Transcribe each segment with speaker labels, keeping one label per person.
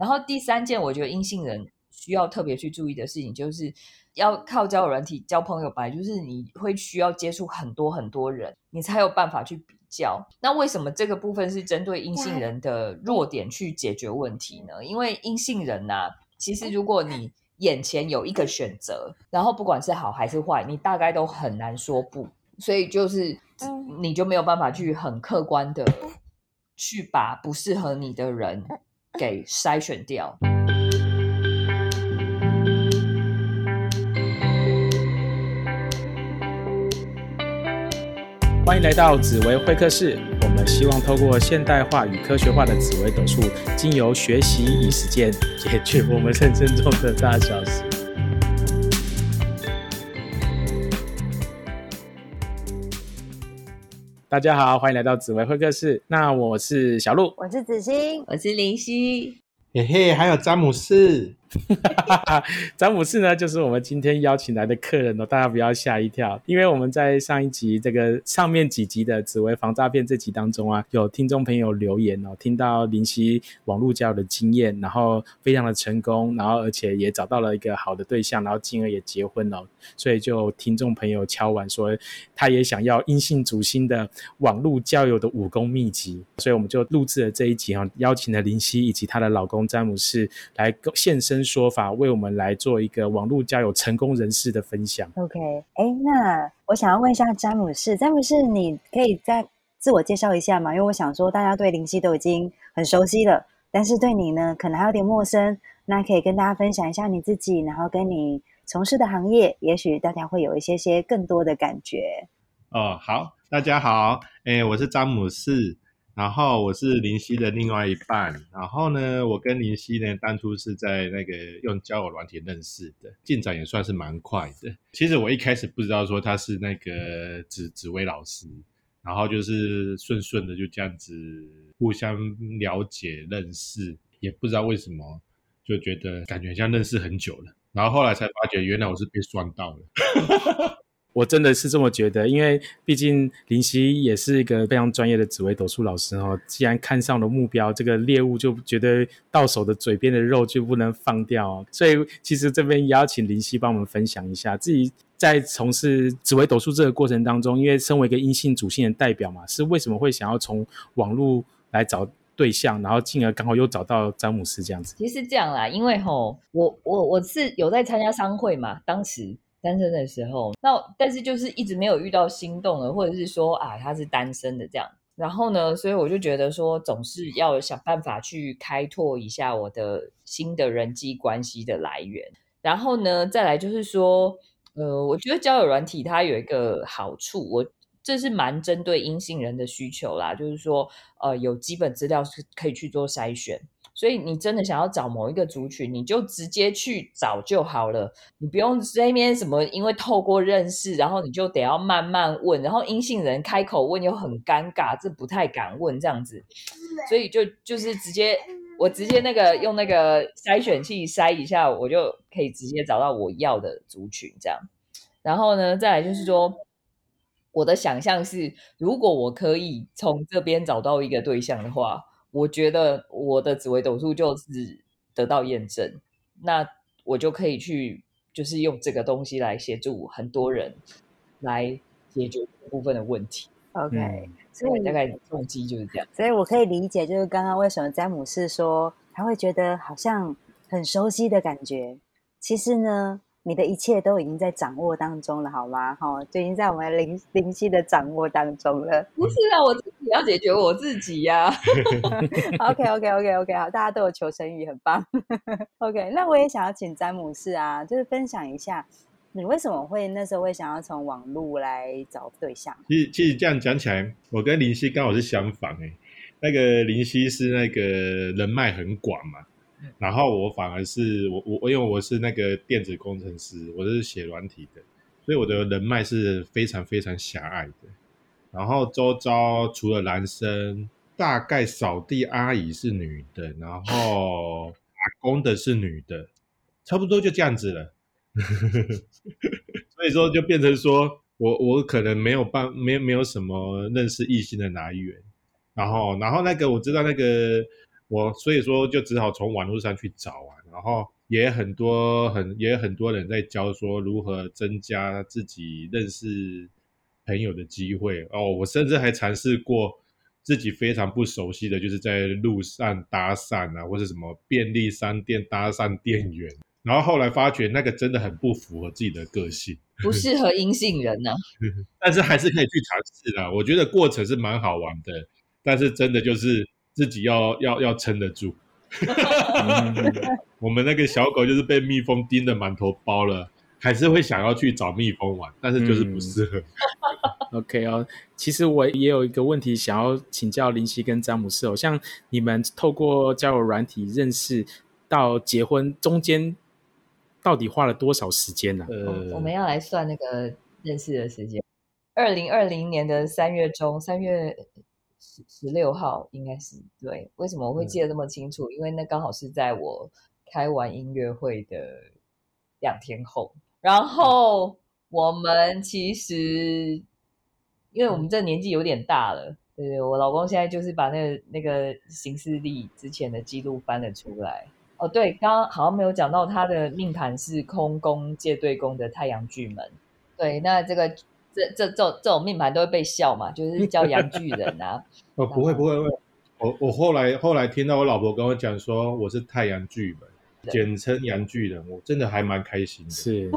Speaker 1: 然后第三件，我觉得阴性人需要特别去注意的事情，就是要靠交友软体交朋友，本来就是你会需要接触很多很多人，你才有办法去比较。那为什么这个部分是针对阴性人的弱点去解决问题呢？因为阴性人呐，其实如果你眼前有一个选择，然后不管是好还是坏，你大概都很难说不，所以就是你就没有办法去很客观的去把不适合你的人给筛选掉。
Speaker 2: 欢迎来到紫薇会客室。我们希望透过现代化与科学化的紫薇斗数，经由学习与实践，解决我们人生中的大小事。大家好，欢迎来到紫薇会客室。那我是小鹿，
Speaker 3: 我是子欣，
Speaker 1: 我是林夕。
Speaker 4: 嘿嘿，还有詹姆斯。
Speaker 2: 哈 詹姆斯呢，就是我们今天邀请来的客人哦，大家不要吓一跳，因为我们在上一集这个上面几集的紫薇防诈骗这集当中啊，有听众朋友留言哦，听到林夕网络交友的经验，然后非常的成功，然后而且也找到了一个好的对象，然后进而也结婚了，所以就听众朋友敲完说，他也想要阴性主星的网络交友的武功秘籍，所以我们就录制了这一集啊，邀请了林夕以及她的老公詹姆斯来现身。说法为我们来做一个网络交友成功人士的分享。
Speaker 3: OK，哎，那我想要问一下詹姆士，詹姆士，你可以再自我介绍一下吗？因为我想说，大家对林夕都已经很熟悉了，但是对你呢，可能还有点陌生。那可以跟大家分享一下你自己，然后跟你从事的行业，也许大家会有一些些更多的感觉。
Speaker 4: 哦，好，大家好，哎，我是詹姆士。然后我是林夕的另外一半，然后呢，我跟林夕呢当初是在那个用交友软体认识的，进展也算是蛮快的。其实我一开始不知道说他是那个紫紫薇老师，然后就是顺顺的就这样子互相了解认识，也不知道为什么就觉得感觉像认识很久了，然后后来才发觉原来我是被算到了。
Speaker 2: 我真的是这么觉得，因为毕竟林夕也是一个非常专业的紫薇斗数老师哦。既然看上了目标，这个猎物就觉得到手的嘴边的肉就不能放掉。所以其实这边邀请林夕帮我们分享一下自己在从事紫薇斗数这个过程当中，因为身为一个阴性主性的代表嘛，是为什么会想要从网络来找对象，然后进而刚好又找到詹姆斯这样子。
Speaker 1: 其实这样啦，因为吼，我我我是有在参加商会嘛，当时。单身的时候，那但是就是一直没有遇到心动的，或者是说啊他是单身的这样，然后呢，所以我就觉得说总是要想办法去开拓一下我的新的人际关系的来源，然后呢，再来就是说，呃，我觉得交友软体它有一个好处，我这是蛮针对阴性人的需求啦，就是说，呃，有基本资料是可以去做筛选。所以你真的想要找某一个族群，你就直接去找就好了，你不用这边什么，因为透过认识，然后你就得要慢慢问，然后阴性人开口问又很尴尬，这不太敢问这样子，所以就就是直接我直接那个用那个筛选器筛一下，我就可以直接找到我要的族群这样。然后呢，再来就是说，我的想象是，如果我可以从这边找到一个对象的话。我觉得我的紫微斗数就是得到验证，那我就可以去，就是用这个东西来协助很多人来解决部分的问题。
Speaker 3: OK，
Speaker 1: 所以大概动机就是这样。
Speaker 3: 所以我可以理解，就是刚刚为什么詹姆士说他会觉得好像很熟悉的感觉，其实呢。你的一切都已经在掌握当中了，好吗？哈，就已经在我们灵灵犀的掌握当中了。
Speaker 1: 不是啊，我自己要解决我自己呀。
Speaker 3: OK，OK，OK，OK，好，大家都有求生欲，很棒。OK，那我也想要请詹姆士啊，就是分享一下，你为什么会那时候会想要从网络来找对象？
Speaker 4: 其实，其实这样讲起来，我跟林夕刚好是相反哎。那个林夕是那个人脉很广嘛。然后我反而是我我因为我是那个电子工程师，我是写软体的，所以我的人脉是非常非常狭隘的。然后周遭除了男生，大概扫地阿姨是女的，然后打工的是女的，差不多就这样子了。所以说就变成说我我可能没有办没没有什么认识异性的来源。然后然后那个我知道那个。我所以说就只好从网络上去找啊，然后也很多很也很多人在教说如何增加自己认识朋友的机会哦。我甚至还尝试过自己非常不熟悉的，就是在路上搭讪啊，或者什么便利商店搭讪店员。然后后来发觉那个真的很不符合自己的个性，
Speaker 1: 不适合阴性人呐、
Speaker 4: 但是还是可以去尝试的。我觉得过程是蛮好玩的，但是真的就是自己要要要撑得住。
Speaker 2: 嗯
Speaker 4: 我们那个小狗就是被蜜蜂叮的满头包了，还是会想要去找蜜蜂玩，但是就是不适合。
Speaker 2: OK 哦，其实我也有一个问题想要请教林夕跟詹姆斯哦，像你们透过交友软体认识到结婚中间，到底花了多少时间呢、
Speaker 4: 呃
Speaker 1: 我我们要来算那个认识的时间，二零二零年的三月中，三月十十六号应该是对。为什么我会记得这么清楚？因为那刚好是在我开完音乐会的两天后。然后我们其实，因为我们这年纪有点大了，对对，我老公现在就是把那个那个行事历之前的记录翻了出来。哦，对，刚刚好像没有讲到他的命盘是空宫借对宫的太阳巨门。对，那这个这这这种这种命盘都会被笑嘛，就是 叫阳巨人啊。
Speaker 4: 哦，不会不会不会，我我后来后来听到我老婆跟我讲说我是太阳巨人，简称阳巨人，我真的还蛮开心的，
Speaker 2: 是，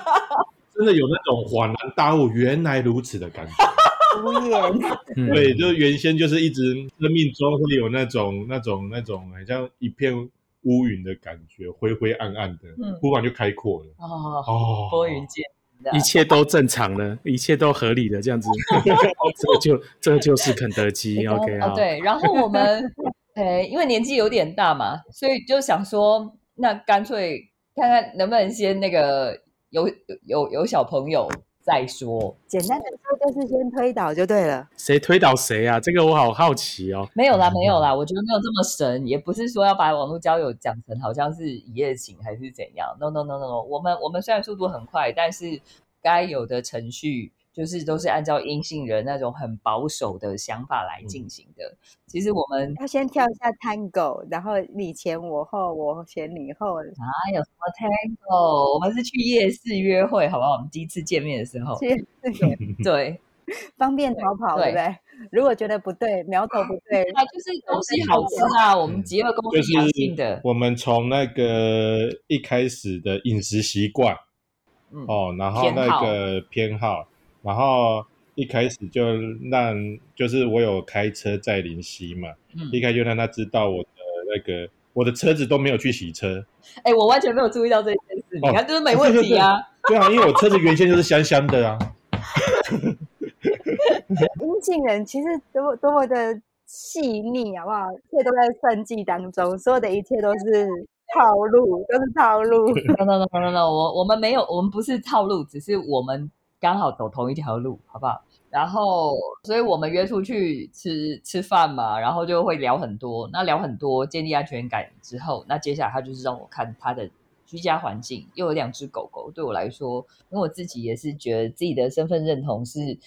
Speaker 4: 真的有那种恍然大悟，原来如此的感觉。
Speaker 3: 无言，
Speaker 2: 嗯
Speaker 4: 对，就原先就是一直生命中会有那种那种那种很像一片乌云的感觉，灰灰暗暗的，
Speaker 1: 嗯
Speaker 4: 忽然就开阔了。
Speaker 1: 哦，
Speaker 4: 哦，
Speaker 1: 拨云见
Speaker 2: 一切都正常了，一切都合理的这样子，这个就这个就是肯德基，OK 啊、
Speaker 1: 哦，对，然后我们，诶，因为年纪有点大嘛，所以就想说，那干脆看看能不能先那个有有有小朋友再说。
Speaker 3: 简单的说就是先推倒就对了。
Speaker 2: 谁推倒谁啊？这个我好好奇哦。
Speaker 1: 没有啦，没有啦，我觉得没有这么神，也不是说要把网络交友讲成好像是一夜情还是怎样。No No No No No，我们我们虽然速度很快，但是该有的程序就是都是按照阴性人那种很保守的想法来进行的。其实我们
Speaker 3: 要先跳一下 Tango，然后你前我后，我前你后。
Speaker 1: 啊有什么 tango？我们是去夜市约会，好不好？我们第一次见面的时候，对，
Speaker 3: 方便逃跑，
Speaker 1: 对
Speaker 3: 对不对？如果觉得不对，苗头不对，
Speaker 1: 啊，就是东西好吃啊，我们极恶公
Speaker 4: 就是
Speaker 1: 是良性的，
Speaker 4: 我们从那个一开始的饮食习惯
Speaker 1: 嗯，
Speaker 4: 哦，然后
Speaker 1: 偏好
Speaker 4: 那个偏好，然后一开始就让就是我有开车在林夕嘛，
Speaker 1: 嗯
Speaker 4: 一开始就让他知道我的那个我的车子都没有去洗车，
Speaker 1: 哎、我完全没有注意到这件事，
Speaker 4: 哦
Speaker 1: 你看就是没问题啊。
Speaker 4: 对啊，因为我车子原先就是香香的啊，
Speaker 3: 阴性人其实多多么的细腻，好不好？一切都在算计当中，所有的一切都是套路，都是套路。
Speaker 1: no no no no no，我我们没有，我们不是套路，只是我们刚好走同一条路，好不好？然后，所以我们约出去吃吃饭嘛，然后就会聊很多。那聊很多，建立安全感之后，那接下来他就是让我看他的居家环境，又有两只狗狗，对我来说，因为我自己也是觉得自己的身份认同是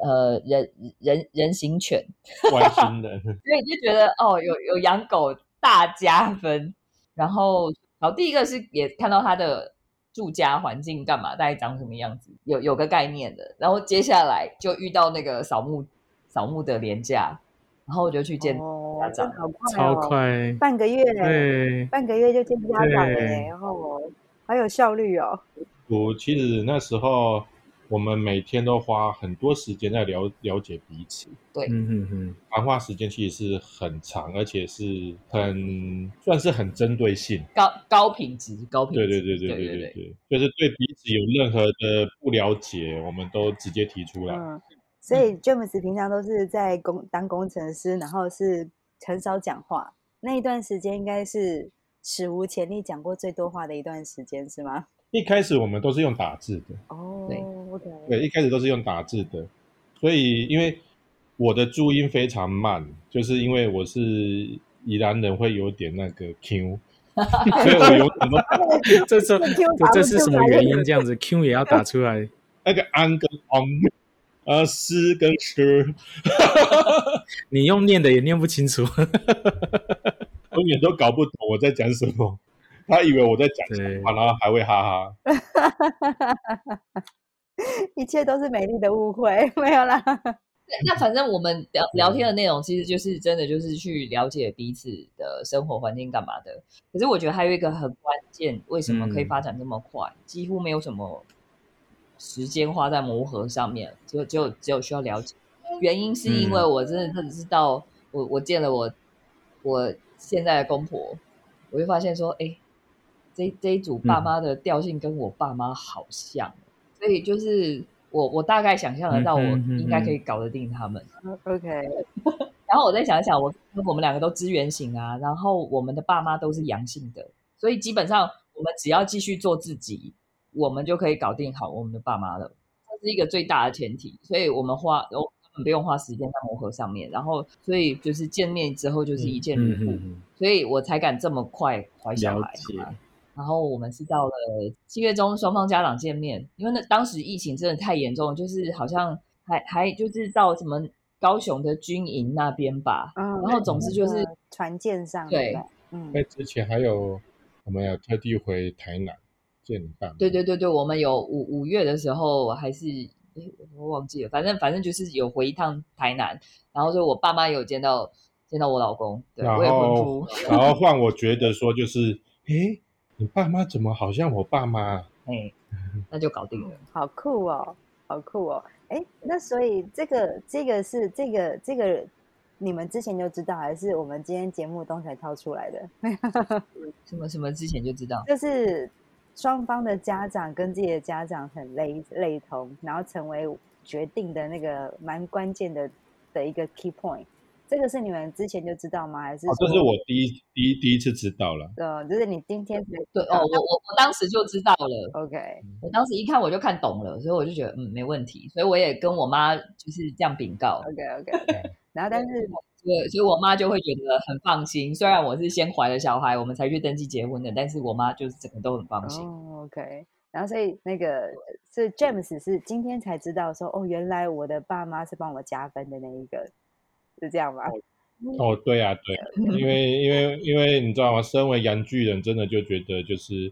Speaker 1: 呃人人人形犬，
Speaker 4: 外星人。
Speaker 1: 所以就觉得哦，有有养狗大加分。然后，好，第一个是也看到他的住家环境干嘛，大概长什么样子，有有个概念的。然后接下来就遇到那个扫墓扫墓的廉价，然后我就去见
Speaker 3: 哦
Speaker 1: 家，长
Speaker 3: 好快
Speaker 2: 超
Speaker 3: 哦，
Speaker 2: 快，
Speaker 3: 半个月嘞，半个月就见家长了，然后好有效率哦。
Speaker 4: 我其实那时候我们每天都花很多时间在了了解彼此，对，
Speaker 2: 嗯嗯嗯，
Speaker 4: 谈话时间其实是很长，而且是很算是很针对性，
Speaker 1: 高高品质，高品
Speaker 4: 对对对对
Speaker 1: 对
Speaker 4: 对。对，就是对彼此有任何的不了解，我们都直接提出来。
Speaker 3: 嗯，所以 James 平常都是在工当工程师，然后是很少讲话，那一段时间应该是史无前例讲过最多话的一段时间，是吗？
Speaker 4: 一开始我们都是用打字的，
Speaker 3: 哦
Speaker 1: 对
Speaker 3: ，OK，
Speaker 4: 对，一开始都是用打字的，所以因为我的注音非常慢，就是因为我是宜兰人，会有点那个 Q，所以我有什么
Speaker 2: 这这
Speaker 3: Q
Speaker 2: 这这是 什么原因？这样子 Q 也要打出来？
Speaker 4: 那个安跟 on，呃，诗跟诗，
Speaker 2: 你用念的也念不清楚。
Speaker 4: 永远都搞不懂我在讲什么。他以为我在讲
Speaker 2: 对
Speaker 4: 什么，然后还会哈哈。
Speaker 3: 一切都是美丽的误会，没有啦。
Speaker 1: 那反正我们聊聊天的内容，其实就是真的就是去了解彼此的生活环境干嘛的。可是我觉得还有一个很关键，为什么可以发展这么快？几乎没有什么时间花在磨合上面，就就只有需要了解。原因是因为我真的真的是到我我见了我我现在的公婆，我就发现说，哎，这这一组爸妈的调性跟我爸妈好像，所以就是。我我大概想象得到，我应该可以搞得定他们。
Speaker 3: OK，
Speaker 1: 然后我再想一想，我我们两个都资源型啊，然后我们的爸妈都是阳性的，所以基本上我们只要继续做自己，我们就可以搞定好我们的爸妈了。这是一个最大的前提，所以我们花我根本不用花时间在磨合上面。然后，所以就是见面之后就是一见如故，所以我才敢这么快怀小孩。然后我们是到了七月中，双方家长见面，因为那当时疫情真的太严重，就是好像还还就是到什么高雄的军营那边吧。
Speaker 3: 嗯，
Speaker 1: 然后总之就是
Speaker 3: 船舰上，
Speaker 1: 对，
Speaker 3: 嗯，
Speaker 4: 在之前还有我们有特地回台南见你爸。
Speaker 1: 对对对对，我们有五五月的时候还是我忘记了，反正反正就是有回一趟台南，然后就我爸妈有见到见到我老公，对，
Speaker 4: 然
Speaker 1: 我也婚
Speaker 4: 后
Speaker 1: 夫，
Speaker 4: 然后换我觉得说就是，诶。你爸妈怎么好像我爸妈？
Speaker 1: 哎，那就搞定了。
Speaker 3: 好酷哦，好酷哦！哎，那所以这个这个是这个这个你们之前就知道，还是我们今天节目中才掏出来的？
Speaker 1: 什么什么之前就知道？
Speaker 3: 就是双方的家长跟自己的家长很类类同，然后成为决定的那个蛮关键的的一个 key point。这个是你们之前就知道吗？还是、
Speaker 4: 哦、这是我第一第一第一次知道了。
Speaker 3: 对，就是你今天才
Speaker 1: 对哦，我我我当时就知道了。
Speaker 3: OK，
Speaker 1: 我当时一看我就看懂了，所以我就觉得嗯没问题，所以我也跟我妈就是这样禀告。
Speaker 3: OK OK OK，然后但是
Speaker 1: 对，所以我妈就会觉得很放心。虽然我是先怀了小孩，我们才去登记结婚的，但是我妈就是整个都很放心。
Speaker 3: 哦、OK，然后所以那个是 James 是今天才知道说哦，原来我的爸妈是帮我加分的那一个。是这样吗？
Speaker 4: 哦，对啊，对啊，因为因为因为你知道吗？身为洋巨人，真的就觉得就是，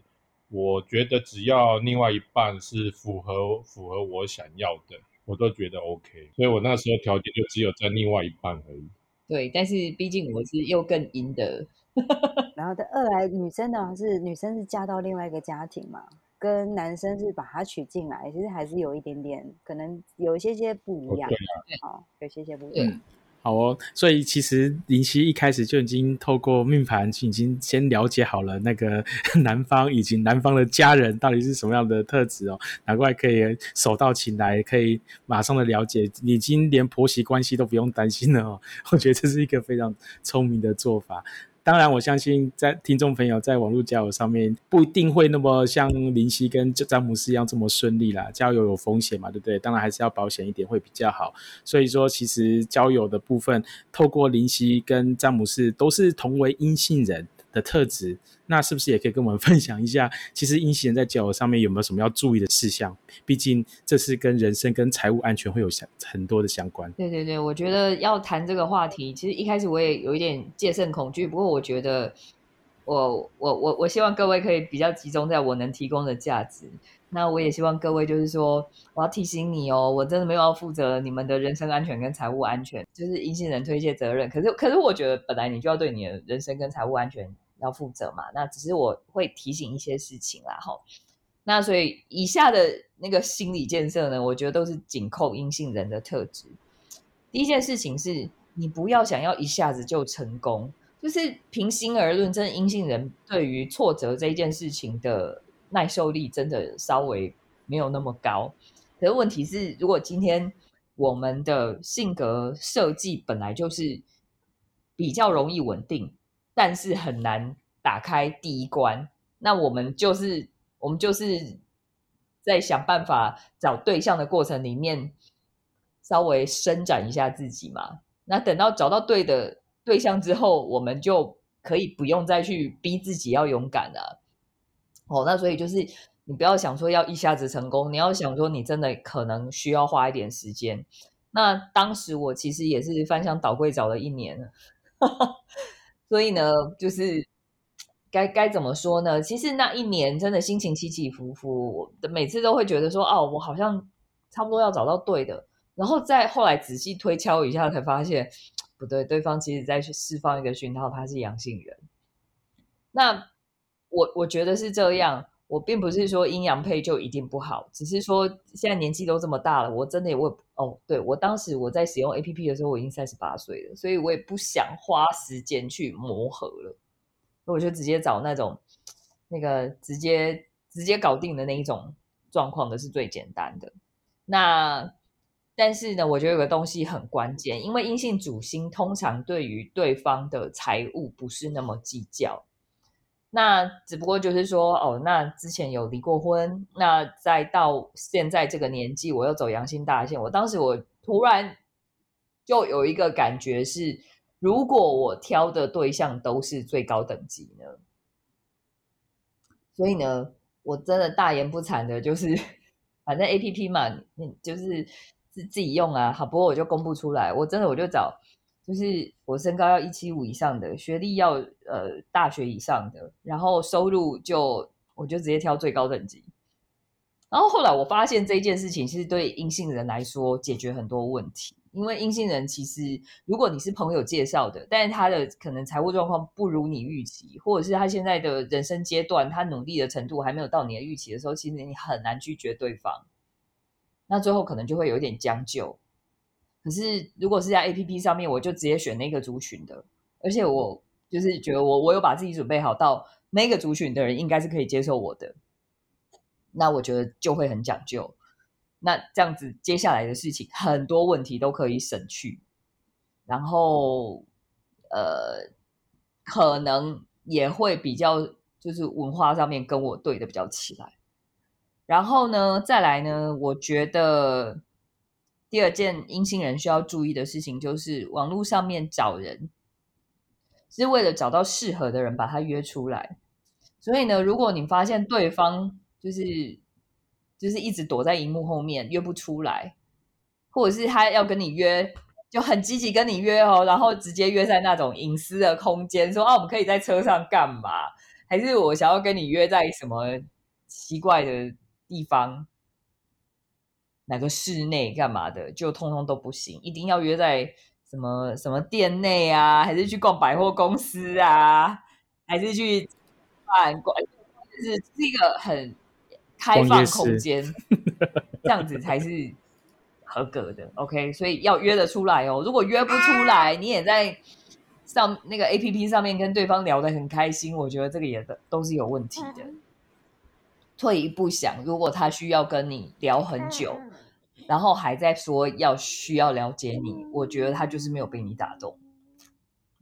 Speaker 4: 我觉得只要另外一半是符合符合我想要的，我都觉得 OK。所以我那时候条件就只有在另外一半而已。
Speaker 1: 对，但是毕竟我是又更阴的。
Speaker 3: 然后的二来，女生呢是女生是嫁到另外一个家庭嘛，跟男生是把她娶进来，其实还是有一点点，可能有一些些不一样。
Speaker 4: 哦、对
Speaker 3: 啊，哦，有些些不一样。
Speaker 2: 好哦，所以其实林夕一开始就已经透过命盘，已经先了解好了那个 男方以及男方的家人到底是什么样的特质哦，难怪可以手到擒来，可以马上的了解，已经连婆媳关系都不用担心了哦。我觉得这是一个非常聪明的做法。当然，我相信在听众朋友在网络交友上面不一定会那么像林夕跟詹姆斯一样这么顺利啦。交友有风险嘛，对不对？当然还是要保险一点会比较好。所以说，其实交友的部分，透过林夕跟詹姆斯都是同为阴性人的特质，那是不是也可以跟我们 分享一下？其实阴性人在交友上面有没有什么要注意的事项？毕竟这是跟人生跟财务安全会有相很多的相关。
Speaker 1: 对对对，我觉得要谈这个话题，其实一开始我也有一点戒慎恐惧，不过我觉得我我我我希望各位可以比较集中在我能提供的价值。那我也希望各位就是说，我要提醒你哦，我真的没有要负责你们的人身安全跟财务安全，就是阴性人推卸责任。可是可是我觉得本来你就要对你的人身跟财务安全要负责嘛，那只是我会提醒一些事情啦，哈。那所以以下的那个心理建设呢，我觉得都是紧扣阴性人的特质。第一件事情是你不要想要一下子就成功，就是平心而论，真的阴性人对于挫折这一件事情的耐受力真的稍微没有那么高。可是问题是，如果今天我们的性格设计本来就是比较容易稳定，但是很难打开第一关，那我们就是我们就是在想办法找对象的过程里面，稍微伸展一下自己嘛。那等到找到对的对象之后，我们就可以不用再去逼自己要勇敢了。哦，那所以就是你不要想说要一下子成功，你要想说你真的可能需要花一点时间。那当时我其实也是翻箱倒柜找了一年，所以呢，就是该该怎么说呢？其实那一年真的心情起起伏伏，每次都会觉得说，哦，我好像差不多要找到对的，然后再后来仔细推敲一下，才发现 不对，对方其实在释放一个讯号，他是阳性人。那我我觉得是这样。我并不是说阴阳配就一定不好，只是说现在年纪都这么大了，我真的也我哦，对我当时我在使用 A P P 的时候，我已经三十八岁了，所以我也不想花时间去磨合了，我就直接找那种那个直接直接搞定的那一种状况的是最简单的。那但是呢，我觉得有个东西很关键，因为阴性主星通常对于对方的财务不是那么计较。那只不过就是说，哦，那之前有离过婚，那再到现在这个年纪，我又走阳性大线。我当时我突然就有一个感觉是，如果我挑的对象都是最高等级呢，所以呢，我真的大言不惭的，就是反正 A P P 嘛，就是自自己用啊。好，不过我就公布出来，我真的我就找。就是我身高要一七五以上的，学历要呃大学以上的，然后收入就我就直接挑最高等级。然后后来我发现这件事情其实对阴性人来说解决很多问题，因为阴性人其实如果你是朋友介绍的，但是他的可能财务状况不如你预期，或者是他现在的人生阶段他努力的程度还没有到你的预期的时候，其实你很难拒绝对方。那最后可能就会有点将就。可是，如果是在 A P P 上面，我就直接选那个族群的，而且我就是觉得我我有把自己准备好，到那个族群的人应该是可以接受我的，那我觉得就会很讲究。那这样子，接下来的事情很多问题都可以省去，然后呃，可能也会比较就是文化上面跟我对的比较起来。然后呢，再来呢，我觉得。第二件阴性人需要注意的事情，就是网络上面找人，是为了找到适合的人，把他约出来。所以呢，如果你发现对方就是就是一直躲在荧幕后面约不出来，或者是他要跟你约，就很积极跟你约哦，然后直接约在那种隐私的空间，说啊，我们可以在车上干嘛？还是我想要跟你约在什么奇怪的地方？哪个室内干嘛的，就通通都不行，一定要约在什么什么店内啊，还是去逛百货公司啊，还是去办逛，就是是一个很开放空间，这样子才是合格的。OK，所以要约得出来哦。如果约不出来，你也在上那个 APP 上面跟对方聊得很开心，我觉得这个也的都是有问题的。退一步想，如果他需要跟你聊很久，然后还在说要需要了解你，我觉得他就是没有被你打动。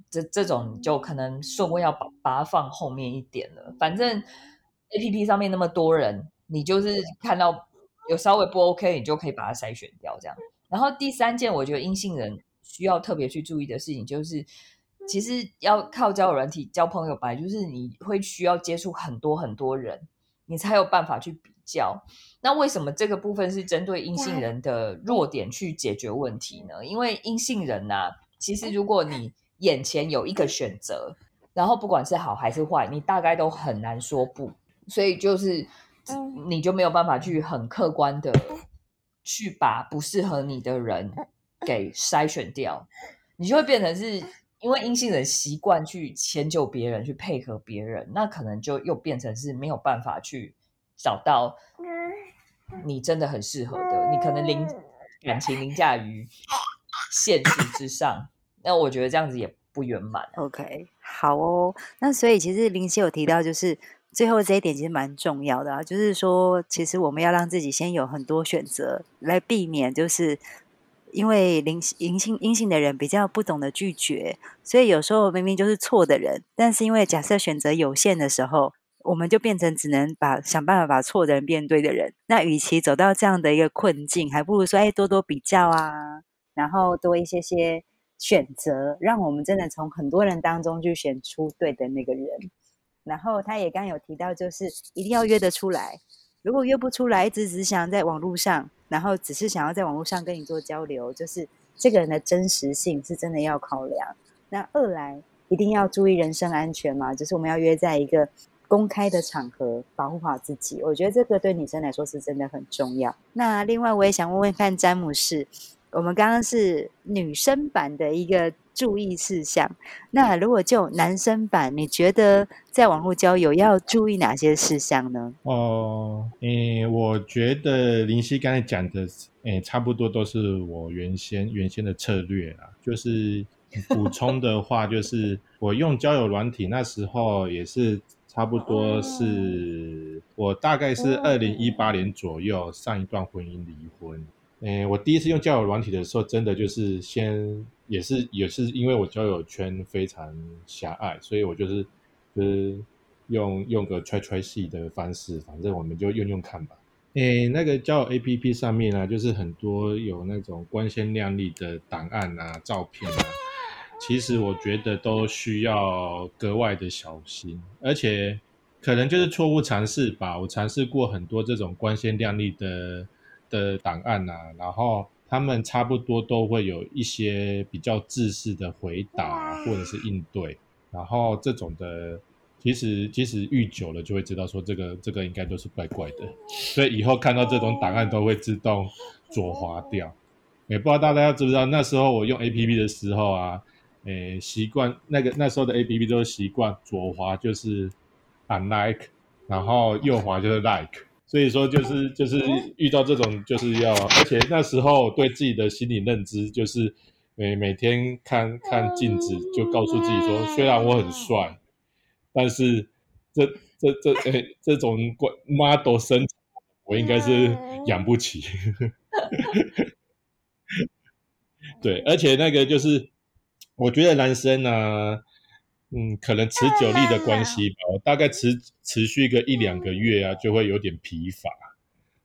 Speaker 1: 这这种就可能顺位要把把它放后面一点了。反正 A P P 上面那么多人，你就是看到有稍微不 OK，你就可以把它筛选掉。这样。然后第三件，我觉得阴性人需要特别去注意的事情，就是其实要靠交友软体交朋友吧，就是你会需要接触很多很多人。你才有办法去比较。那为什么这个部分是针对阴性人的弱点去解决问题呢？因为阴性人呐，其实如果你眼前有一个选择，然后不管是好还是坏，你大概都很难说不。所以就是你就没有办法去很客观的去把不适合你的人给筛选掉，你就会变成是。因为阴性人习惯去迁就别人，去配合别人，那可能就又变成是没有办法去找到你真的很适合的。你可能凌感情凌驾于现实之上，那我觉得这样子也不圆满。
Speaker 3: OK，好哦。那所以其实林夕有提到，就是最后这一点其实蛮重要的啊，就是说其实我们要让自己先有很多选择，来避免就是。因为灵阴性阴性的人比较不懂得拒绝，所以有时候明明就是错的人，但是因为假设选择有限的时候，我们就变成只能把想办法把错的人变对的人。那与其走到这样的一个困境，还不如说哎多多比较啊，然后多一些些选择，让我们真的从很多人当中去选出对的那个人。然后他也刚有提到，就是一定要约得出来。如果约不出来，一直只想在网络上，然后只是想要在网络上跟你做交流，就是这个人的真实性是真的要考量。那二来，一定要注意人身安全嘛，就是我们要约在一个公开的场合，保护好自己。我觉得这个对女生来说是真的很重要。那另外，我也想问问看詹姆士，我们刚刚是女生版的一个注意事项，那如果就男生版，你觉得在网络交友要注意哪些事项呢？
Speaker 4: 哦，诶，我觉得林夕刚才讲的，诶，差不多都是我原先原先的策略啦。就是补充的话，就是我用交友软体那时候也是差不多是，我大概是二零一八年左右上一段婚姻离婚。诶，我第一次用交友软体的时候，真的就是先也是也是因为我交友圈非常狭隘，所以我就是就是用用个揣揣戏的方式，反正我们就用用看吧。诶，那个交友 A P P 上面呢，就是很多有那种光鲜亮丽的档案啊、照片啊，其实我觉得都需要格外的小心，而且可能就是错误尝试吧。我尝试过很多这种光鲜亮丽的。的档案啊，然后他们差不多都会有一些比较自私的回答或者是应对，然后这种的，其实其实遇久了就会知道说这个这个应该都是怪怪的，所以以后看到这种档案都会自动左滑掉。也不知道大家知不知道，那时候我用 A P P 的时候啊，诶，习惯那个那时候的 A P P 都是习惯左滑就是 unlike，然后右滑就是 like。所以说，就是就是遇到这种，就是要，而且那时候对自己的心理认知，就是每每天看看镜子，就告诉自己说，虽然我很帅，但是这这这诶这种 model 身材，我应该是养不起。对，而且那个就是，我觉得男生呢。嗯，可能持久力的关系吧，我大概持持续个一两个月啊，就会有点疲乏。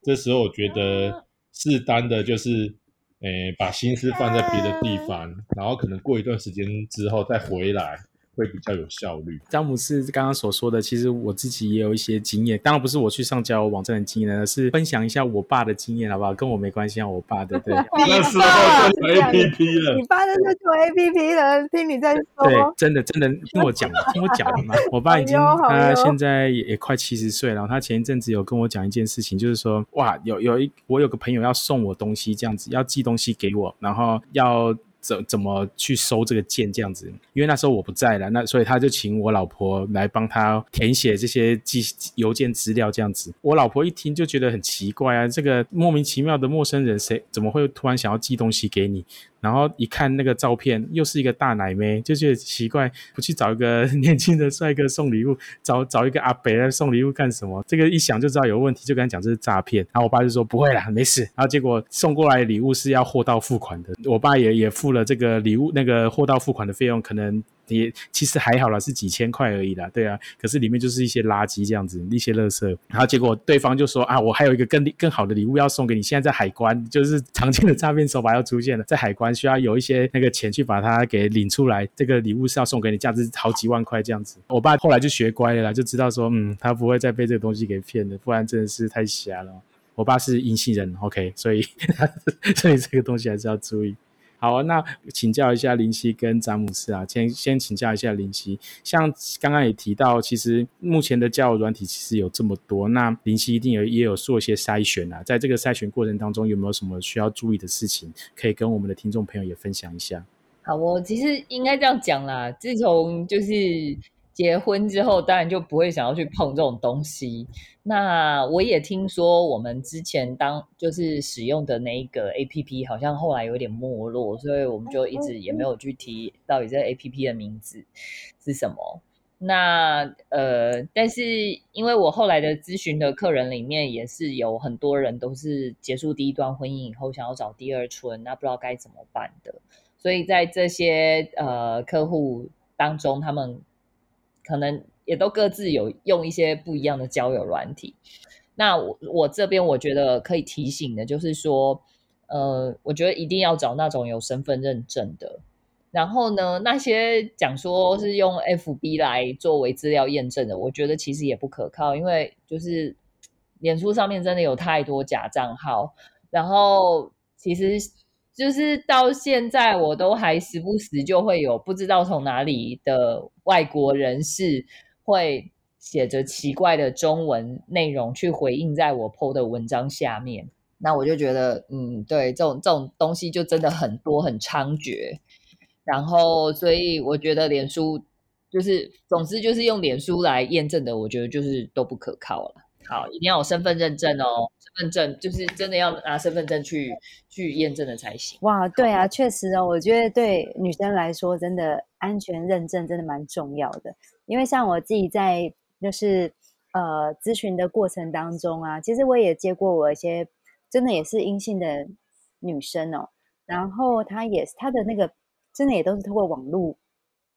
Speaker 4: 这时候我觉得适当的就是，诶，把心思放在别的地方，然后可能过一段时间之后再回来。会比较有效率。
Speaker 2: 詹姆斯刚刚所说的，其实我自己也有一些经验，当然不是我去上交友网站的经验，而是分享一下我爸的经验，好不好？跟我没关系啊，我爸的对。
Speaker 4: 那时候就 A P P 了，
Speaker 3: 你爸的是做 A P P 的，听你在说。
Speaker 2: 对，真的真的听我讲，听我讲嘛。我爸已经 他现在也也快七十岁了，他前一阵子有跟我讲一件事情，就是说哇，有有一我有个朋友要送我东西，这样子要寄东西给我，然后要。怎怎么去收这个件这样子？因为那时候我不在了，那所以他就请我老婆来帮他填写这些寄邮件资料这样子。我老婆一听就觉得很奇怪啊，这个莫名其妙的陌生人谁怎么会突然想要寄东西给你？然后一看那个照片，又是一个大奶妹，就觉得奇怪，不去找一个 年轻的帅哥送礼物，找找一个阿伯来送礼物干什么？这个一想就知道有问题，就跟他讲这是诈骗。然后我爸就说不会啦，没事。然后结果送过来的礼物是要货到付款的，我爸也也付了这个礼物那个货到付款的费用，可能。也其实还好啦，是几千块而已啦，对啊。可是里面就是一些垃圾这样子，一些垃圾。然后结果对方就说啊，我还有一个更更好的礼物要送给你。现在在海关，就是常见的诈骗手法要出现了，在海关需要有一些那个钱去把它给领出来。这个礼物是要送给你，价值好几万块这样子。我爸后来就学乖了啦，就知道说，嗯，他不会再被这个东西给骗了，不然真的是太瞎了。我爸是阴性人，OK，所以 所以这个东西还是要注意。好，那请教一下林夕跟詹姆斯啊，先先请教一下林夕。像刚刚也提到，其实目前的交友软体其实有这么多，那林夕一定有也有做一些筛选啊。在这个筛选过程当中，有没有什么需要注意的事情，可以跟我们的听众朋友也分享一下？
Speaker 1: 好，我其实应该这样讲啦，自从就是。结婚之后，当然就不会想要去碰这种东西。那我也听说，我们之前当就是使用的那一个 A P P，好像后来有点没落，所以我们就一直也没有去提到底这 A P P 的名字是什么。那呃，但是因为我后来的咨询的客人里面，也是有很多人都是结束第一段婚姻以后，想要找第二春，那不知道该怎么办的。所以在这些呃客户当中，他们。可能也都各自有用一些不一样的交友软体。那我我这边我觉得可以提醒的，就是说，呃，我觉得一定要找那种有身份认证的。然后呢，那些讲说是用 FB 来作为资料验证的，我觉得其实也不可靠，因为就是脸书上面真的有太多假账号。然后其实就是到现在我都还时不时就会有不知道从哪里的外国人士会写着奇怪的中文内容去回应在我 PO 的文章下面。那我就觉得，嗯，对，这种这种东西就真的很多很猖獗。然后，所以我觉得脸书就是，总之就是用脸书来验证的，我觉得就是都不可靠了。好，一定要有身份认证哦，身份证就是真的要拿身份证去去验证的才行。
Speaker 3: 哇，对啊，确实哦，我觉得对女生来说，真的安全认证真的蛮重要的。因为像我自己在就是呃咨询的过程当中啊，其实我也接过我一些真的也是阴性的女生哦，然后她也她的那个。真的也都是通过网络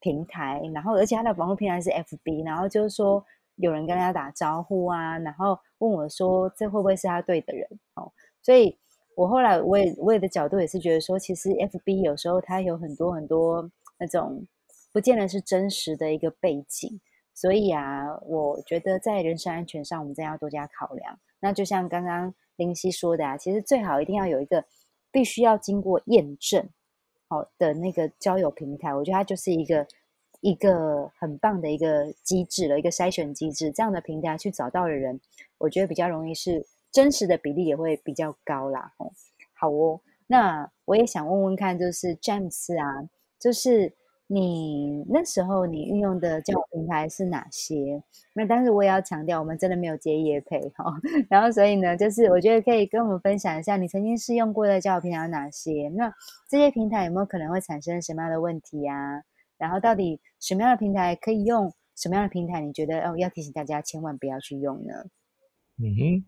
Speaker 3: 平台，然后而且她的网络平台是 FB，然后就是说有人跟他打招呼啊，然后问我说这会不会是他对的人哦？所以我后来我也我也的角度也是觉得说，其实 FB 有时候它有很多很多那种不见得是真实的一个背景，所以啊，我觉得在人身安全上，我们真要多加考量。那就像刚刚林夕说的啊，其实最好一定要有一个必须要经过验证。好的那个交友平台，我觉得它就是一个一个很棒的一个机制了，一个筛选机制。这样的平台去找到的人，我觉得比较容易是真实的比例也会比较高啦。哦，好哦，那我也想问问看，就是詹姆斯啊，就是。你那时候你运用的交友平台是哪些？那但是我也要强调，我们真的没有接业配哈。然后所以呢，就是我觉得可以跟我们分享一下，你曾经试用过的交友平台有哪些？那这些平台有没有可能会产生什么样的问题呀？然后到底什么样的平台可以用？什么样的平台你觉得哦要提醒大家千万不要去用呢？
Speaker 4: 嗯哼，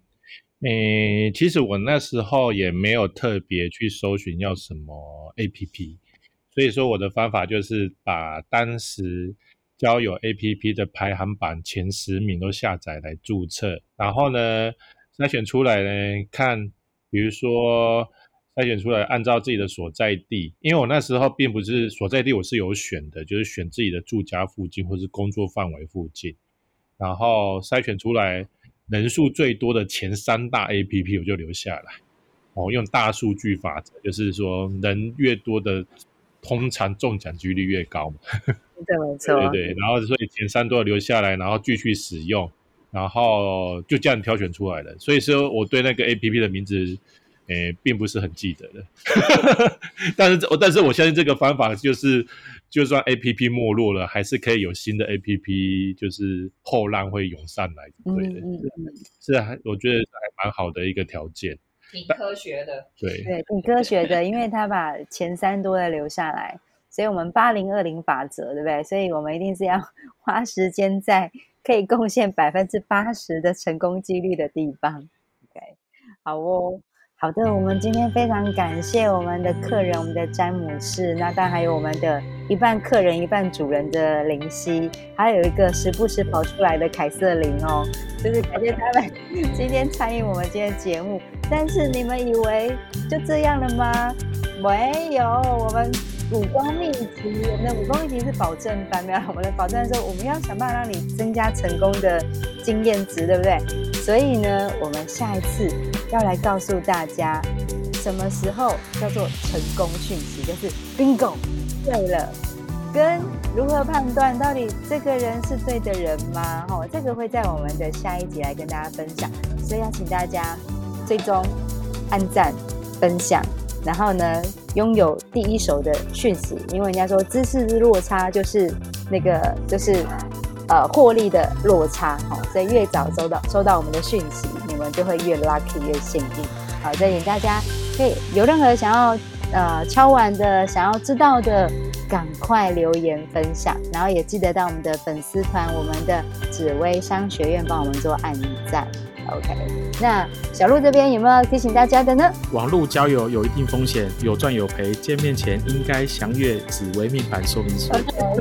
Speaker 4: 诶，其实我那时候也没有特别去搜寻要什么 APP。所以说我的方法就是把当时交友 APP 的排行榜前十名都下载来注册，然后呢筛选出来呢看，比如说筛选出来按照自己的所在地，因为我那时候并不是所在地我是有选的，就是选自己的住家附近或是工作范围附近，然后筛选出来人数最多的前三大 APP 我就留下来，哦，用大数据法则，就是说人越多的。通常中奖几率越高嘛？
Speaker 3: 对，没错。
Speaker 4: 对对，然后所以前三都要留下来，然后继续使用，然后就这样挑选出来的。所以说我对那个 A P P 的名字，诶，并不是很记得的。但是，我但是我相信这个方法就是，就算 A P P 没落了，还是可以有新的 A P P，就是后浪会涌上来。对的，是还我觉得还蛮好的一个条件。
Speaker 1: 挺科学的，对
Speaker 4: 对，
Speaker 3: 挺科学的，因为他把前三多的留下来，所以我们八零二零法则，对不对？所以我们一定是要花时间在可以贡献百分之八十的成功几率的地方。OK，好哦。好的，我们今天非常感谢我们的客人，我们的詹姆士，那当然还有我们的一半客人一半主人的林夕，还有一个时不时跑出来的凯瑟琳哦，就是感谢他们 今天参与我们今天节目。但是你们以为就这样了吗？没有，我们武功秘籍，我们的武功秘籍是保证班，没有我们的保证说我们要想办法让你增加成功的经验值，对不对？所以呢，我们下一次。要来告诉大家，什么时候叫做成功讯息，就是 bingo 对了，跟如何判断到底这个人是对的人吗？哦，这个会在我们的下一集来跟大家分享，所以要请大家最终按赞、分享，然后呢，拥有第一手的讯息，因为人家说知识之落差就是那个就是呃获利的落差，哦，所以越早收到收到我们的讯息。我们就会越 lucky 越幸运。好，所以大家可以有任何想要呃敲完的、想要知道的，赶快留言分享，然后也记得到我们的粉丝团、我们的紫薇商学院帮我们做按赞。OK，那小鹿这边有没有提醒大家的呢？
Speaker 2: 网络交友有一定风险，有赚有赔，见面前应该详阅紫微命盘说明书。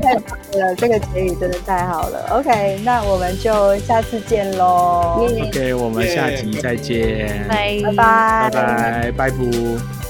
Speaker 3: 太好了，这个结语真的太好了。OK，那我们就下次见喽。
Speaker 2: OK，我们下集再见。
Speaker 3: 拜拜
Speaker 2: 拜拜拜拜。